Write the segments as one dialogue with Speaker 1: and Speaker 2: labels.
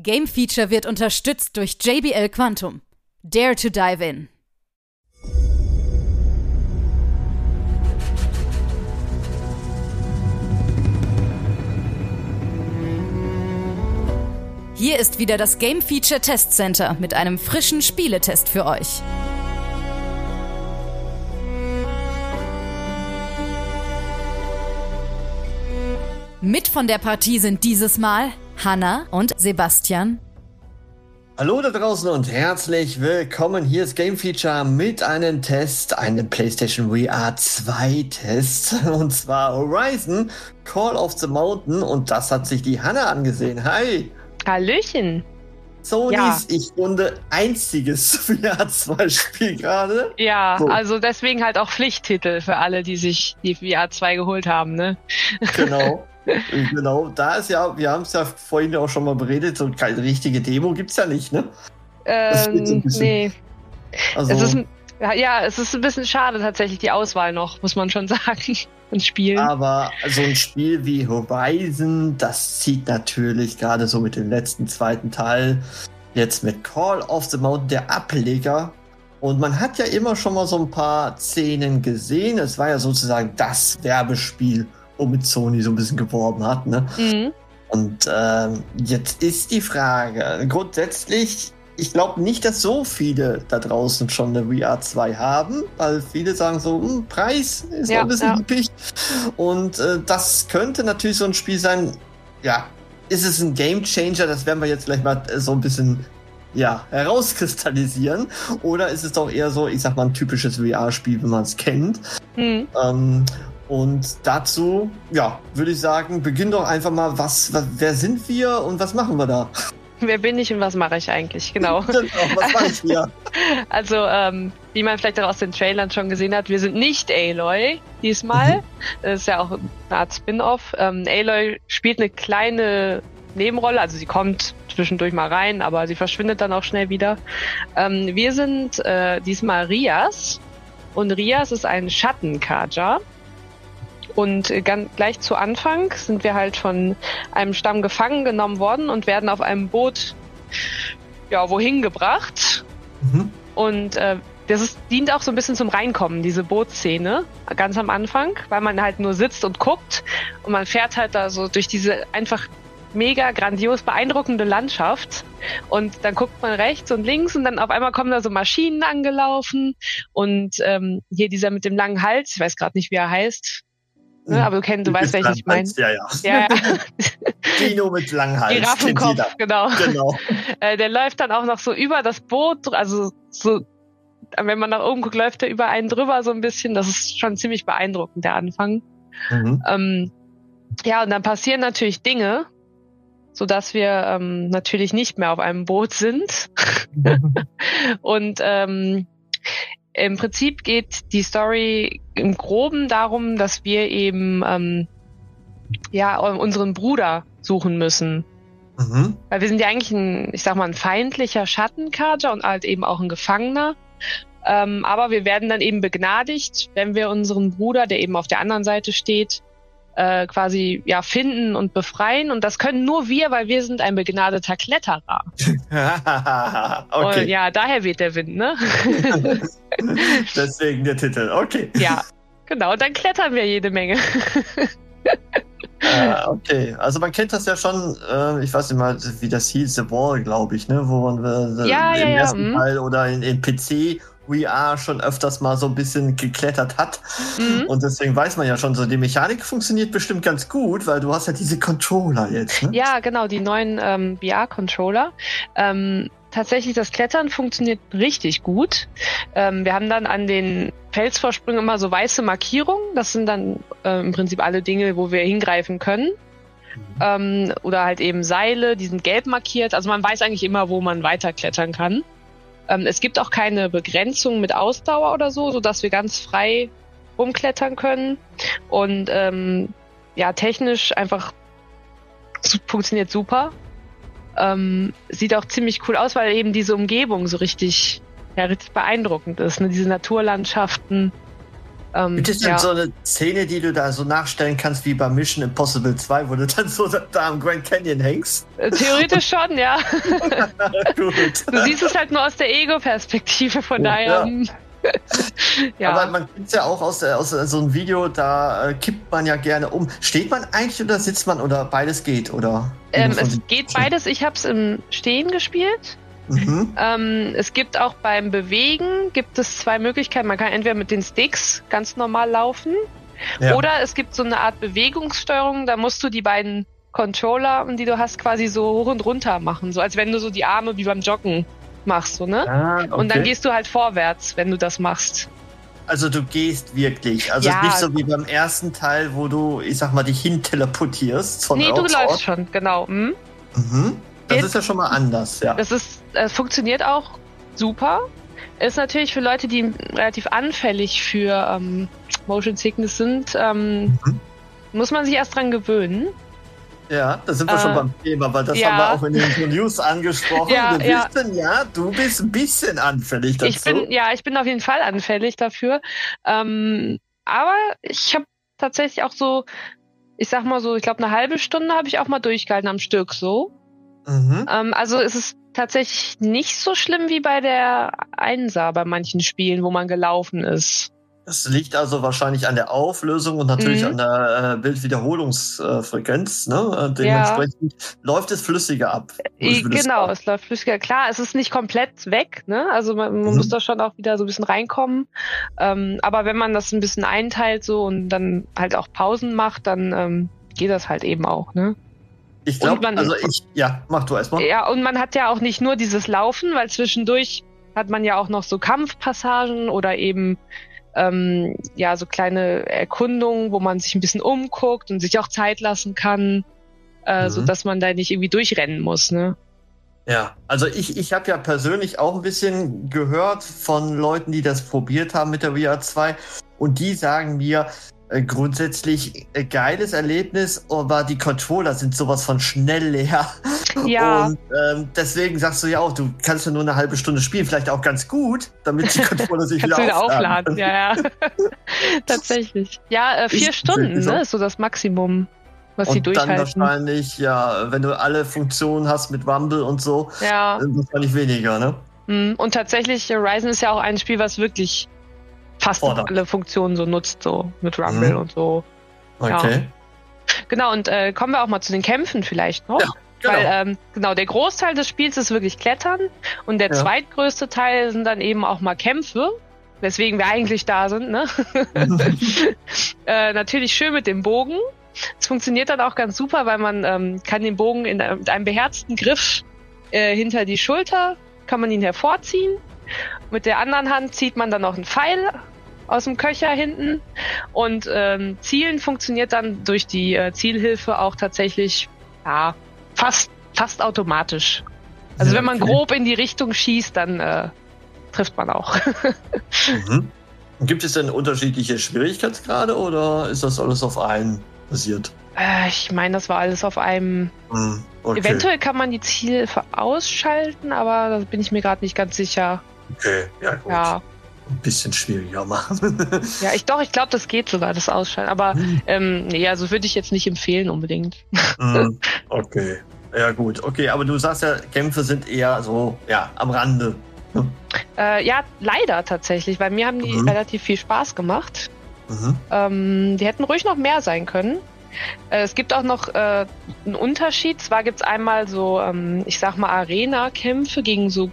Speaker 1: Game Feature wird unterstützt durch JBL Quantum. Dare to dive in. Hier ist wieder das Game Feature Test Center mit einem frischen Spieletest für euch. Mit von der Partie sind dieses Mal Hanna und Sebastian.
Speaker 2: Hallo da draußen und herzlich willkommen. Hier ist Game Feature mit einem Test, einem PlayStation VR 2 Test. Und zwar Horizon Call of the Mountain. Und das hat sich die Hanna angesehen. Hi!
Speaker 3: Hallöchen!
Speaker 2: Sonys, ja. ich runde einziges VR 2 Spiel gerade.
Speaker 3: Ja, so. also deswegen halt auch Pflichttitel für alle, die sich die VR 2 geholt haben, ne?
Speaker 2: Genau. genau, da ist ja, wir haben es ja vorhin auch schon mal beredet, so keine richtige Demo gibt es ja nicht, ne?
Speaker 3: Ähm, so nee. Also, es ist, ja, es ist ein bisschen schade tatsächlich, die Auswahl noch, muss man schon sagen, ein Spiel.
Speaker 2: Aber so ein Spiel wie Horizon, das zieht natürlich gerade so mit dem letzten, zweiten Teil, jetzt mit Call of the Mountain, der Ableger. Und man hat ja immer schon mal so ein paar Szenen gesehen. Es war ja sozusagen das Werbespiel womit Sony so ein bisschen geworben hat. Ne? Mhm. Und ähm, jetzt ist die Frage, grundsätzlich, ich glaube nicht, dass so viele da draußen schon eine VR 2 haben, weil viele sagen so, hm, Preis ist ja, ein bisschen ja. üppig. Und äh, das könnte natürlich so ein Spiel sein, ja, ist es ein Game Changer? Das werden wir jetzt gleich mal äh, so ein bisschen ja, herauskristallisieren. Oder ist es doch eher so, ich sag mal, ein typisches VR-Spiel, wenn man es kennt. Mhm. Ähm, und dazu, ja, würde ich sagen, beginn doch einfach mal, was, was, wer sind wir und was machen wir da?
Speaker 3: Wer bin ich und was mache ich eigentlich? Genau.
Speaker 2: genau was mache ich hier?
Speaker 3: also, ähm, wie man vielleicht auch aus den Trailern schon gesehen hat, wir sind nicht Aloy diesmal. Mhm. Das ist ja auch eine Art Spin-off. Ähm, Aloy spielt eine kleine Nebenrolle, also sie kommt zwischendurch mal rein, aber sie verschwindet dann auch schnell wieder. Ähm, wir sind äh, diesmal Rias und Rias ist ein Schattenkaja. Und ganz, gleich zu Anfang sind wir halt von einem Stamm gefangen genommen worden und werden auf einem Boot ja wohin gebracht. Mhm. Und äh, das ist, dient auch so ein bisschen zum Reinkommen, diese Bootszene, ganz am Anfang, weil man halt nur sitzt und guckt und man fährt halt da so durch diese einfach mega grandios beeindruckende Landschaft und dann guckt man rechts und links und dann auf einmal kommen da so Maschinen angelaufen und ähm, hier dieser mit dem langen Hals, ich weiß gerade nicht, wie er heißt, Ne? Aber du kennst, du weißt, welchen ich meine.
Speaker 2: Ja, ja. ja, ja. Dino mit langem Hals.
Speaker 3: Giraffenkopf, genau. genau. Äh, der läuft dann auch noch so über das Boot, also so, wenn man nach oben guckt, läuft er über einen drüber so ein bisschen. Das ist schon ziemlich beeindruckend, der Anfang. Mhm. Ähm, ja, und dann passieren natürlich Dinge, so dass wir ähm, natürlich nicht mehr auf einem Boot sind. und ähm, im Prinzip geht die Story im Groben darum, dass wir eben ähm, ja unseren Bruder suchen müssen. Mhm. Weil wir sind ja eigentlich ein, ich sag mal, ein feindlicher Schattenkater und halt eben auch ein Gefangener. Ähm, aber wir werden dann eben begnadigt, wenn wir unseren Bruder, der eben auf der anderen Seite steht, äh, quasi ja finden und befreien. Und das können nur wir, weil wir sind ein begnadeter Kletterer. okay. Und ja, daher weht der Wind, ne?
Speaker 2: Deswegen der Titel, okay.
Speaker 3: Ja, genau. Und dann klettern wir jede Menge.
Speaker 2: Ah, okay, also man kennt das ja schon, äh, ich weiß nicht mal, wie das hieß, The Wall, glaube ich, ne? wo man äh,
Speaker 3: ja,
Speaker 2: im
Speaker 3: ja,
Speaker 2: ersten
Speaker 3: ja,
Speaker 2: Teil oder in, in PC VR schon öfters mal so ein bisschen geklettert hat. Mhm. Und deswegen weiß man ja schon, so die Mechanik funktioniert bestimmt ganz gut, weil du hast ja diese Controller jetzt. Ne?
Speaker 3: Ja, genau, die neuen ähm, VR-Controller. Ähm, tatsächlich, das Klettern funktioniert richtig gut. Ähm, wir haben dann an den Felsvorsprüngen immer so weiße Markierungen. Das sind dann äh, im Prinzip alle Dinge, wo wir hingreifen können. Mhm. Ähm, oder halt eben Seile, die sind gelb markiert. Also man weiß eigentlich immer, wo man weiterklettern kann. Ähm, es gibt auch keine Begrenzung mit Ausdauer oder so, sodass wir ganz frei rumklettern können. Und ähm, ja, technisch einfach funktioniert super. Ähm, sieht auch ziemlich cool aus, weil eben diese Umgebung so richtig, ja, richtig beeindruckend ist. Ne? Diese Naturlandschaften. Ähm,
Speaker 2: Gibt es denn
Speaker 3: ja.
Speaker 2: so eine Szene, die du da so nachstellen kannst wie bei Mission Impossible 2, wo du dann so da am Grand Canyon hängst?
Speaker 3: Äh, Theoretisch schon, ja. Du siehst es halt nur aus der Ego-Perspektive, von
Speaker 2: Ja.
Speaker 3: daher. hm. ja.
Speaker 2: Aber man kennt ja auch aus, der- aus so einem Video, da äh, kippt man ja gerne um. Steht man eigentlich oder sitzt man oder beides geht? Oder?
Speaker 3: ähm, es geht beides. Ich habe es im Stehen gespielt.
Speaker 2: Mhm.
Speaker 3: Ähm, es gibt auch beim Bewegen gibt es zwei Möglichkeiten. Man kann entweder mit den Sticks ganz normal laufen
Speaker 2: Ja.
Speaker 3: oder es gibt so eine Art Bewegungssteuerung. Da musst du die beiden Controller, die du hast, quasi so hoch und runter machen, so als wenn du so die Arme wie beim Joggen machst, so ne?
Speaker 2: Ah,
Speaker 3: Und dann
Speaker 2: okay.
Speaker 3: gehst du halt vorwärts, wenn du das machst.
Speaker 2: Also du gehst wirklich. Also
Speaker 3: Ja.
Speaker 2: nicht so wie beim ersten Teil, wo du, ich sag mal, dich hin teleportierst von
Speaker 3: nee, du
Speaker 2: Ort Ort.
Speaker 3: läufst schon, genau. Hm?
Speaker 2: Mhm. Das ist ja schon mal anders, ja.
Speaker 3: Das ist, es funktioniert auch super. Ist natürlich für Leute, die relativ anfällig für ähm, Motion Sickness sind, ähm,
Speaker 2: Mhm.
Speaker 3: muss man sich erst dran gewöhnen.
Speaker 2: Ja, da sind wir
Speaker 3: Äh,
Speaker 2: schon beim Thema, weil das
Speaker 3: ja.
Speaker 2: haben wir auch in den News angesprochen.
Speaker 3: Ja,
Speaker 2: wir
Speaker 3: ja.
Speaker 2: wissen ja, du bist ein bisschen anfällig dazu.
Speaker 3: Ich bin, ja, ich bin auf jeden Fall anfällig dafür. Ähm, aber ich habe tatsächlich auch so, ich sag mal so, ich glaube eine halbe Stunde habe ich auch mal durchgehalten am Stück so.
Speaker 2: Mhm.
Speaker 3: Ähm, also es ist tatsächlich nicht so schlimm wie bei der Einser bei manchen Spielen, wo man gelaufen ist.
Speaker 2: Das liegt also wahrscheinlich an der Auflösung und natürlich
Speaker 3: Mhm.
Speaker 2: an der äh, Bildwiederholungsfrequenz. Ne? Äh, Dementsprechend läuft es flüssiger ab. Würde
Speaker 3: Genau,
Speaker 2: sagen.
Speaker 3: es läuft flüssiger. Klar, es ist nicht komplett weg, ne? Also man, man
Speaker 2: Mhm.
Speaker 3: muss da schon auch wieder so ein bisschen reinkommen. Ähm, aber wenn man das ein bisschen einteilt so und dann halt auch Pausen macht, dann ähm, geht das halt eben auch, ne?
Speaker 2: Ich glaube,
Speaker 3: man-
Speaker 2: also ich, ja, mach du erstmal.
Speaker 3: Ja, und man hat ja auch nicht nur dieses Laufen, weil zwischendurch hat man ja auch noch so Kampfpassagen oder eben ähm, ja so kleine Erkundungen, wo man sich ein bisschen umguckt und sich auch Zeit lassen kann, äh,
Speaker 2: Mhm.
Speaker 3: so dass man da nicht irgendwie durchrennen muss, ne?
Speaker 2: Ja, also ich, ich habe ja persönlich auch ein bisschen gehört von Leuten, die das probiert haben mit der VR 2 und die sagen mir grundsätzlich äh, geiles Erlebnis, aber die Controller sind sowas von schnell leer.
Speaker 3: Ja.
Speaker 2: Und ähm, deswegen sagst du ja auch, du kannst ja nur eine halbe Stunde spielen, vielleicht auch ganz gut, damit die Controller sich
Speaker 3: Kannst du
Speaker 2: wieder
Speaker 3: wieder
Speaker 2: aufladen.
Speaker 3: aufladen, ja, ja. Tatsächlich. Ja, äh, vier
Speaker 2: Ich-
Speaker 3: Stunden, ne, ist so das Maximum, was sie
Speaker 2: Und dann
Speaker 3: durchhalten.
Speaker 2: wahrscheinlich, ja, wenn du alle Funktionen hast mit Rumble und so,
Speaker 3: Ja,
Speaker 2: äh, wahrscheinlich weniger, ne?
Speaker 3: mm, und tatsächlich, Horizon ist ja auch ein Spiel, was wirklich fast
Speaker 2: Fordert.
Speaker 3: alle Funktionen so nutzt, so mit Rumble
Speaker 2: Mhm.
Speaker 3: und so.
Speaker 2: Okay.
Speaker 3: Genau, und äh, kommen wir auch mal zu den Kämpfen vielleicht noch.
Speaker 2: Ja, Genau.
Speaker 3: Weil, ähm, genau, der Großteil des Spiels ist wirklich Klettern und der
Speaker 2: Ja.
Speaker 3: zweitgrößte Teil sind dann eben auch mal Kämpfe, weswegen wir eigentlich da sind, ne? äh, natürlich schön mit dem Bogen. Es funktioniert dann auch ganz super, weil man ähm, kann den Bogen in, mit einem beherzten Griff äh, hinter die Schulter, kann man ihn hervorziehen. Mit der anderen Hand zieht man dann noch einen Pfeil aus dem Köcher hinten und ähm, Zielen funktioniert dann durch die äh, Zielhilfe auch tatsächlich ja fast fast automatisch. Also
Speaker 2: Ja,
Speaker 3: wenn man
Speaker 2: okay.
Speaker 3: grob in die Richtung schießt, dann äh, trifft man auch.
Speaker 2: Mhm. Gibt es denn unterschiedliche Schwierigkeitsgrade oder ist das alles auf einen basiert?
Speaker 3: äh, ich meine, das war alles auf einem.
Speaker 2: Hm, okay.
Speaker 3: Eventuell kann man die Zielhilfe ausschalten, aber da bin ich mir gerade nicht ganz sicher.
Speaker 2: Okay, ja gut.
Speaker 3: Ja,
Speaker 2: Ein bisschen schwieriger machen.
Speaker 3: ja, ich doch, ich glaube, das geht sogar, das Ausschalten. Aber
Speaker 2: Hm,
Speaker 3: ähm, nee, also würde ich jetzt nicht empfehlen unbedingt.
Speaker 2: hm, okay. Ja gut, okay, aber du sagst ja, Kämpfe sind eher so, ja, am Rande.
Speaker 3: Äh, ja, leider tatsächlich, weil mir haben die
Speaker 2: Mhm.
Speaker 3: relativ viel Spaß gemacht.
Speaker 2: Mhm.
Speaker 3: Ähm, die hätten ruhig noch mehr sein können. Äh, es gibt auch noch äh, einen Unterschied. Zwar gibt es einmal so, ähm, ich sag mal, Arena-Kämpfe gegen so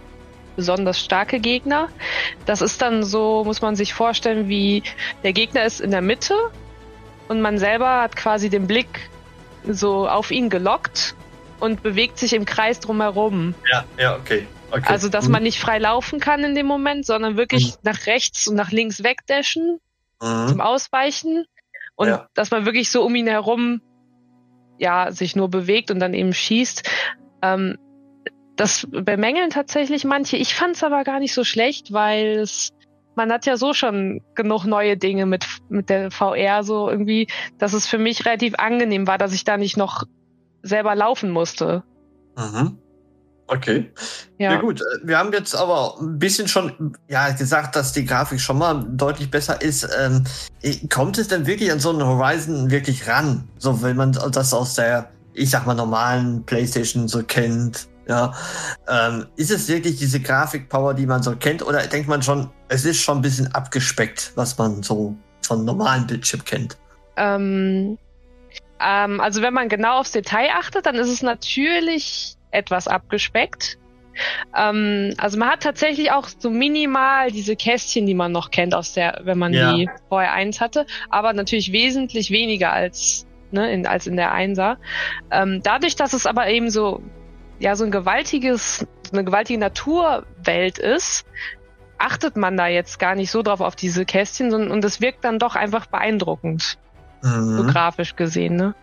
Speaker 3: besonders starke Gegner. Das ist dann so, muss man sich vorstellen, wie der Gegner ist in der Mitte und man selber hat quasi den Blick so auf ihn gelockt und bewegt sich im Kreis drumherum.
Speaker 2: Ja, ja, okay. okay.
Speaker 3: Also, dass
Speaker 2: Mhm.
Speaker 3: man nicht frei laufen kann in dem Moment, sondern wirklich nach rechts und nach links wegdashen
Speaker 2: Mhm.
Speaker 3: zum Ausweichen und
Speaker 2: Ja.
Speaker 3: dass man wirklich so um ihn herum ja sich nur bewegt und dann eben schießt. Ähm, das bemängeln tatsächlich manche. Ich fand es aber gar nicht so schlecht, weil es man hat ja so schon genug neue Dinge mit mit der VR so irgendwie, dass es für mich relativ angenehm war, dass ich da nicht noch selber laufen musste.
Speaker 2: Mhm. Okay. Ja. ja. gut, äh, wir haben jetzt aber ein bisschen schon ja, gesagt, dass die Grafik schon mal deutlich besser ist. Ähm, kommt es denn wirklich an so einen Horizon wirklich ran? So, wenn man das aus der, ich sag mal, normalen PlayStation so kennt. Ja, ähm, ist es wirklich diese Grafikpower, die man so kennt, oder denkt man schon, es ist schon ein bisschen abgespeckt, was man so von normalen Bildschirm kennt?
Speaker 3: Ähm, ähm, also wenn man genau aufs Detail achtet, dann ist es natürlich etwas abgespeckt. Ähm, also man hat tatsächlich auch so minimal diese Kästchen, die man noch kennt aus der, wenn man ja. die vorher eins hatte, aber natürlich wesentlich weniger als ne, in, als in der Einser. Ähm, dadurch, dass es aber eben so ja so ein gewaltiges, so eine gewaltige Naturwelt ist, achtet man da jetzt gar nicht so drauf auf diese Kästchen, sondern und es wirkt dann doch einfach beeindruckend, mhm. so grafisch gesehen, ne?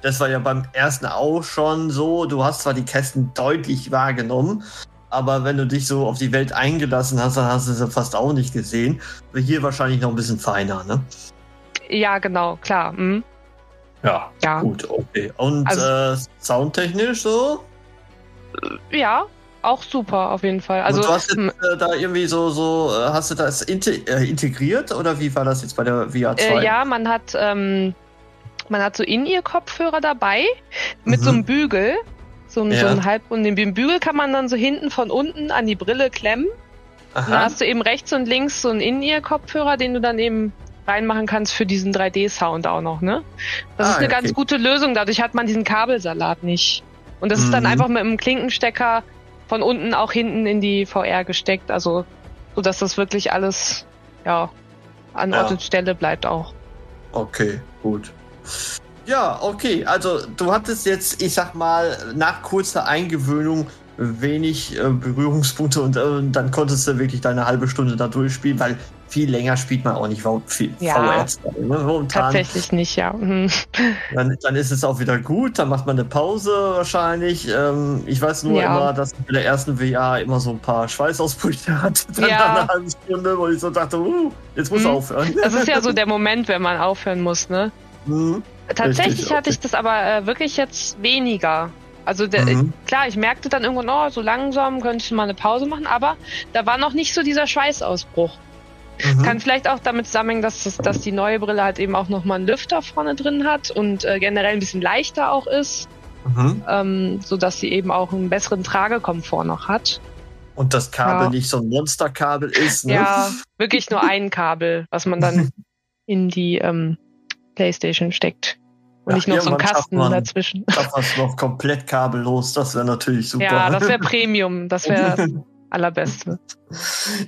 Speaker 2: Das war ja beim ersten auch schon so. Du hast zwar die Kästen deutlich wahrgenommen, aber wenn du dich so auf die Welt eingelassen hast, dann hast du sie fast auch nicht gesehen. Hier wahrscheinlich noch ein bisschen feiner, ne?
Speaker 3: Ja, genau, klar. Mhm.
Speaker 2: Ja, ja, gut, okay. Und also, äh, soundtechnisch so?
Speaker 3: Ja, auch super auf jeden Fall. Also
Speaker 2: und du hast jetzt, äh, da irgendwie so so äh, hast du das äh, integriert oder wie war das jetzt bei der VR 2?
Speaker 3: Äh, ja, man hat ähm, man hat so in ihr Kopfhörer dabei mit mhm. so einem Bügel, so, ja. so einen halbrunden. Den Bügel kann man dann so hinten von unten an die Brille klemmen. Aha. Dann hast du eben rechts und links so einen in ihr Kopfhörer, den du dann eben reinmachen kannst für diesen 3D-Sound auch noch, ne? Das ah, ist eine okay. ganz gute Lösung. Dadurch hat man diesen Kabelsalat nicht. Und das mhm. ist dann mhm. einfach mit einem Klinkenstecker von unten auch hinten in die VR gesteckt. Also, so dass das wirklich alles, ja, an Ort und Stelle bleibt auch.
Speaker 2: Okay, gut. Ja, okay. Also du hattest jetzt, ich sag mal, nach kurzer Eingewöhnung wenig äh, Berührungspunkte und äh, dann konntest du wirklich deine halbe Stunde da durchspielen, weil viel länger spielt man auch nicht viel
Speaker 3: ja, VR. Ne? Tatsächlich nicht, ja. Mhm.
Speaker 2: Dann, dann, ist es auch wieder gut, dann macht man eine Pause wahrscheinlich. Ähm, ich weiß nur ja. immer, dass ich bei der ersten VR immer so ein paar Schweißausbrüche hatte, dann ja. nach einer halben Stunde, wo ich so dachte, uh, jetzt muss mhm. aufhören.
Speaker 3: Das ist ja so der Moment, wenn man aufhören muss, ne? Mhm. Tatsächlich Richtig, hatte ich das aber äh, wirklich jetzt weniger. Also der, mhm. klar, ich merkte dann irgendwann, oh, so langsam könnte ich mal eine Pause machen, aber da war noch nicht so dieser Schweißausbruch. Mhm. Kann vielleicht auch damit zusammenhängen, dass, das, dass die neue Brille halt eben auch nochmal einen Lüfter vorne drin hat und äh, generell ein bisschen leichter auch ist, mhm. ähm, so dass sie eben auch einen besseren Tragekomfort noch hat.
Speaker 2: Und das Kabel ja. nicht so ein Monsterkabel ist, ne?
Speaker 3: Ja, wirklich nur ein Kabel, was man dann in die ähm, Playstation steckt. Und ja, nicht noch so ein Kasten man, dazwischen.
Speaker 2: Schafft man es noch komplett kabellos, das wäre natürlich super.
Speaker 3: Ja, das wäre Premium, das wäre allerbeste.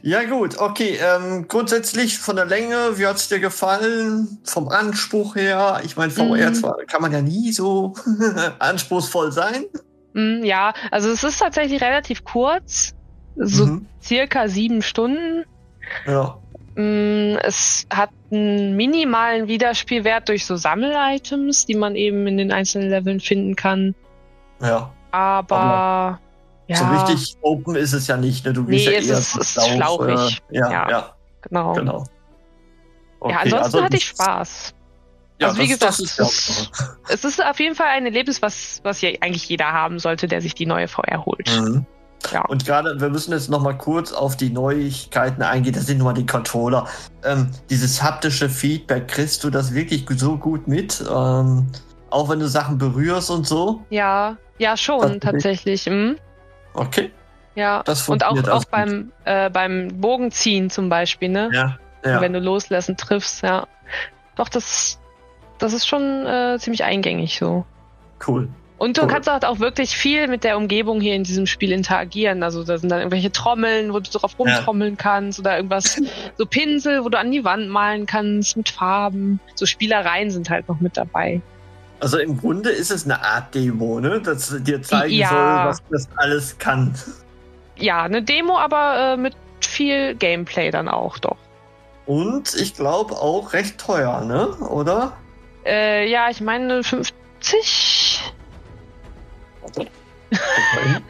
Speaker 2: Ja gut, okay. Ähm, grundsätzlich von der Länge, wie hat es dir gefallen? Vom Anspruch her? Ich meine, VR mhm. zwar kann man ja nie so anspruchsvoll sein.
Speaker 3: Mhm, ja, also es ist tatsächlich relativ kurz, so mhm. circa sieben Stunden.
Speaker 2: Ja.
Speaker 3: Mm, es hat einen minimalen Wiederspielwert durch so Sammel-Items, die man eben in den einzelnen Leveln finden kann.
Speaker 2: Ja.
Speaker 3: Aber, Aber ja.
Speaker 2: so richtig open ist es ja nicht. Ne?
Speaker 3: Du nee, ja es ist, ist Lauf, schlauchig.
Speaker 2: Äh, ja, ja, ja,
Speaker 3: genau.
Speaker 2: genau.
Speaker 3: Okay, ja, ansonsten also hatte ich Spaß.
Speaker 2: Ja, also wie das, gesagt,
Speaker 3: ist es ist auf jeden Fall ein Erlebnis, was, was ja eigentlich jeder haben sollte, der sich die neue VR holt.
Speaker 2: Mhm. Ja. Und gerade, wir müssen jetzt noch mal kurz auf die Neuigkeiten eingehen. Das sind nur mal die Controller. Ähm, dieses haptische Feedback, kriegst du das wirklich so gut mit? Ähm, auch wenn du Sachen berührst und so?
Speaker 3: Ja, ja, schon, tatsächlich. Mhm.
Speaker 2: Okay.
Speaker 3: Ja, das und auch, auch beim, äh, beim Bogenziehen zum Beispiel, ne?
Speaker 2: Ja. ja.
Speaker 3: Wenn du loslassen triffst, ja. Doch, das, das ist schon äh, ziemlich eingängig so.
Speaker 2: Cool.
Speaker 3: Und du cool. kannst halt auch wirklich viel mit der Umgebung hier in diesem Spiel interagieren. Also da sind dann irgendwelche Trommeln, wo du drauf rumtrommeln ja. kannst oder irgendwas, so Pinsel, wo du an die Wand malen kannst mit Farben. So Spielereien sind halt noch mit dabei.
Speaker 2: Also im Grunde ist es eine Art Demo, ne? Das dir zeigen ja. soll, was das alles kann.
Speaker 3: Ja, eine Demo, aber äh, mit viel Gameplay dann auch doch.
Speaker 2: Und ich glaube auch recht teuer, ne? Oder?
Speaker 3: Äh, ja, ich meine 50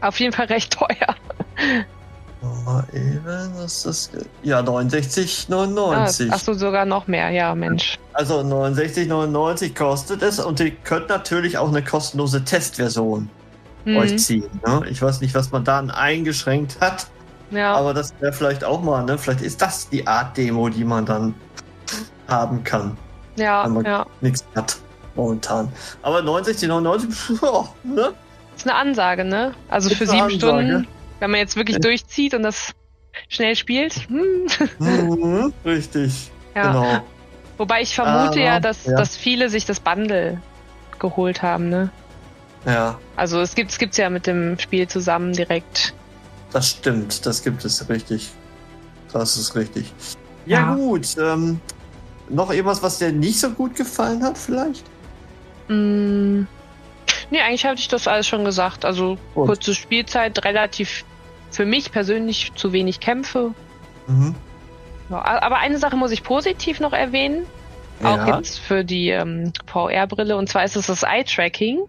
Speaker 3: Auf jeden Fall recht teuer.
Speaker 2: Eben, ist das? Ja, 69,99.
Speaker 3: Ah, Achso, sogar noch mehr, ja, Mensch.
Speaker 2: Also Also 69,99 kostet es und ihr könnt natürlich auch eine kostenlose Testversion
Speaker 3: Hm.
Speaker 2: euch ziehen. Ne? Ich weiß nicht, was man da eingeschränkt hat,
Speaker 3: Ja.
Speaker 2: aber das wäre vielleicht auch mal, ne? Vielleicht ist das die Art Demo, die man dann haben kann.
Speaker 3: ja,
Speaker 2: wenn man-
Speaker 3: ja.
Speaker 2: Nichts hat momentan. Aber 69,99, ja, ne?
Speaker 3: Ist eine Ansage, ne? Also
Speaker 2: Ist
Speaker 3: für sieben
Speaker 2: Ansage.
Speaker 3: Stunden, wenn man jetzt wirklich
Speaker 2: Ja.
Speaker 3: durchzieht und das schnell spielt. Hm.
Speaker 2: Mhm, richtig.
Speaker 3: Ja.
Speaker 2: Genau.
Speaker 3: Wobei ich vermute
Speaker 2: Aber,
Speaker 3: ja, dass,
Speaker 2: ja.
Speaker 3: dass viele sich das Bundle geholt haben, ne?
Speaker 2: Ja,
Speaker 3: Also es gibt es gibt's ja mit dem Spiel zusammen direkt.
Speaker 2: das stimmt. Das gibt es richtig. Das ist richtig. Ja,
Speaker 3: Ja.
Speaker 2: gut. Ähm, noch irgendwas, was dir nicht so gut gefallen hat, vielleicht?
Speaker 3: Mm. Nee, eigentlich hatte ich das alles schon gesagt. Also
Speaker 2: Gut.
Speaker 3: kurze Spielzeit, relativ für mich persönlich zu wenig Kämpfe.
Speaker 2: Mhm.
Speaker 3: Ja, aber eine Sache muss ich positiv noch erwähnen. Auch
Speaker 2: Ja.
Speaker 3: jetzt für die ähm, VR-Brille. Und zwar ist es das Eye-Tracking.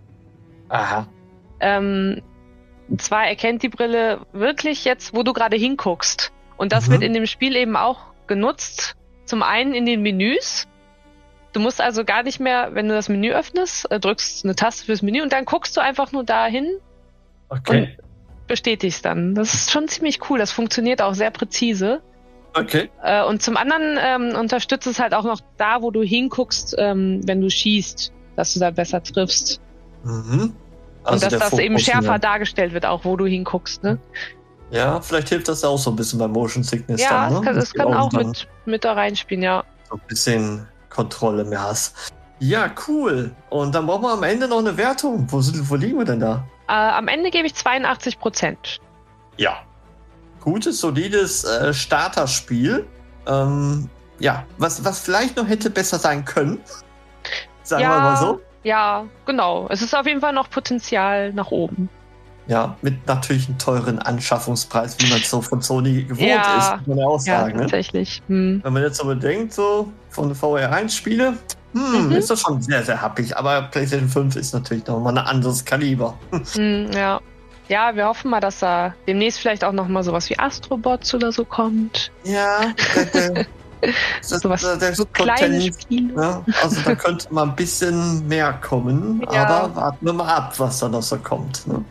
Speaker 2: Aha.
Speaker 3: Ähm, zwar erkennt die Brille wirklich jetzt, wo du gerade hinguckst. Und das
Speaker 2: Mhm.
Speaker 3: wird in dem Spiel eben auch genutzt. Zum einen in den Menüs. Du musst also gar nicht mehr, wenn du das Menü öffnest, äh, drückst eine Taste fürs Menü und dann guckst du einfach nur dahin,
Speaker 2: Okay.
Speaker 3: Bestätigst dann. Das ist schon ziemlich cool. Das funktioniert auch sehr präzise.
Speaker 2: Okay.
Speaker 3: Äh, und zum anderen ähm, unterstützt es halt auch noch da, wo du hinguckst, ähm, wenn du schießt, dass du da besser triffst.
Speaker 2: Mhm.
Speaker 3: und dass das eben schärfer dargestellt wird, auch wo du hinguckst. Ne?
Speaker 2: Ja, vielleicht hilft das auch so ein bisschen bei Motion Sickness
Speaker 3: Ja,
Speaker 2: dann, ne?
Speaker 3: es kann,
Speaker 2: du
Speaker 3: kann auch
Speaker 2: dann
Speaker 3: mit, mit da reinspielen, ja.
Speaker 2: So ein bisschen Kontrolle mehr hast. Ja, cool. Und dann brauchen wir am Ende noch eine Wertung. Wo, sind, wo liegen wir denn da?
Speaker 3: Äh, am Ende gebe ich 82 Prozent.
Speaker 2: Ja. Gutes, solides äh, Starterspiel. Ähm, ja, was, was vielleicht noch hätte besser sein können. Sagen
Speaker 3: Ja.
Speaker 2: wir mal so.
Speaker 3: Ja, genau. Es ist auf jeden Fall noch Potenzial nach oben.
Speaker 2: Ja, mit natürlich einem teuren Anschaffungspreis, wie man es so von Sony gewohnt
Speaker 3: Ja.
Speaker 2: ist, muss man ja auch
Speaker 3: Ja,
Speaker 2: sagen. ne?
Speaker 3: tatsächlich. Hm.
Speaker 2: Wenn man jetzt so bedenkt, so von VR1-Spiele, hm,
Speaker 3: Mhm.
Speaker 2: ist das schon sehr, sehr happig. Aber PlayStation 5 ist natürlich nochmal ein anderes Kaliber.
Speaker 3: Hm, ja. Ja, wir hoffen mal, dass da demnächst vielleicht auch noch mal sowas wie Astrobots oder so kommt.
Speaker 2: Ja, der, das,
Speaker 3: Sowas,
Speaker 2: der, der
Speaker 3: so kleine Spiele.
Speaker 2: ja, also da könnte mal ein bisschen mehr kommen,
Speaker 3: Ja.
Speaker 2: aber warten wir mal ab, was da noch so kommt. Ne?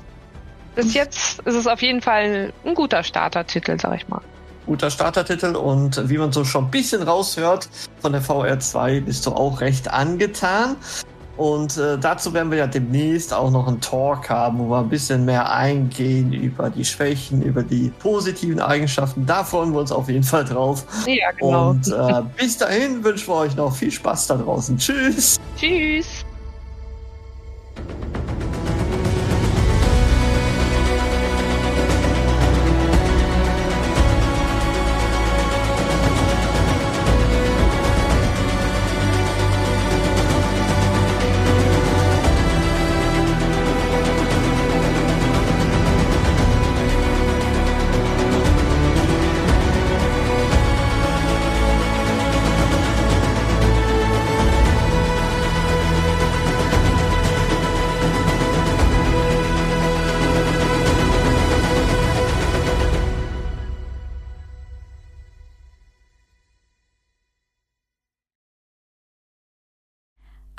Speaker 3: Bis jetzt ist es auf jeden Fall ein guter Startertitel, sag ich mal.
Speaker 2: Guter Startertitel und wie man so schon ein bisschen raushört, von der VR2 bist du auch recht angetan. Und äh, dazu werden wir ja demnächst auch noch einen Talk haben, wo wir ein bisschen mehr eingehen über die Schwächen, über die positiven Eigenschaften. Da freuen wir uns auf jeden Fall drauf.
Speaker 3: Ja, genau.
Speaker 2: Und äh, bis dahin wünschen wir euch noch viel Spaß da draußen. Tschüss!
Speaker 3: Tschüss.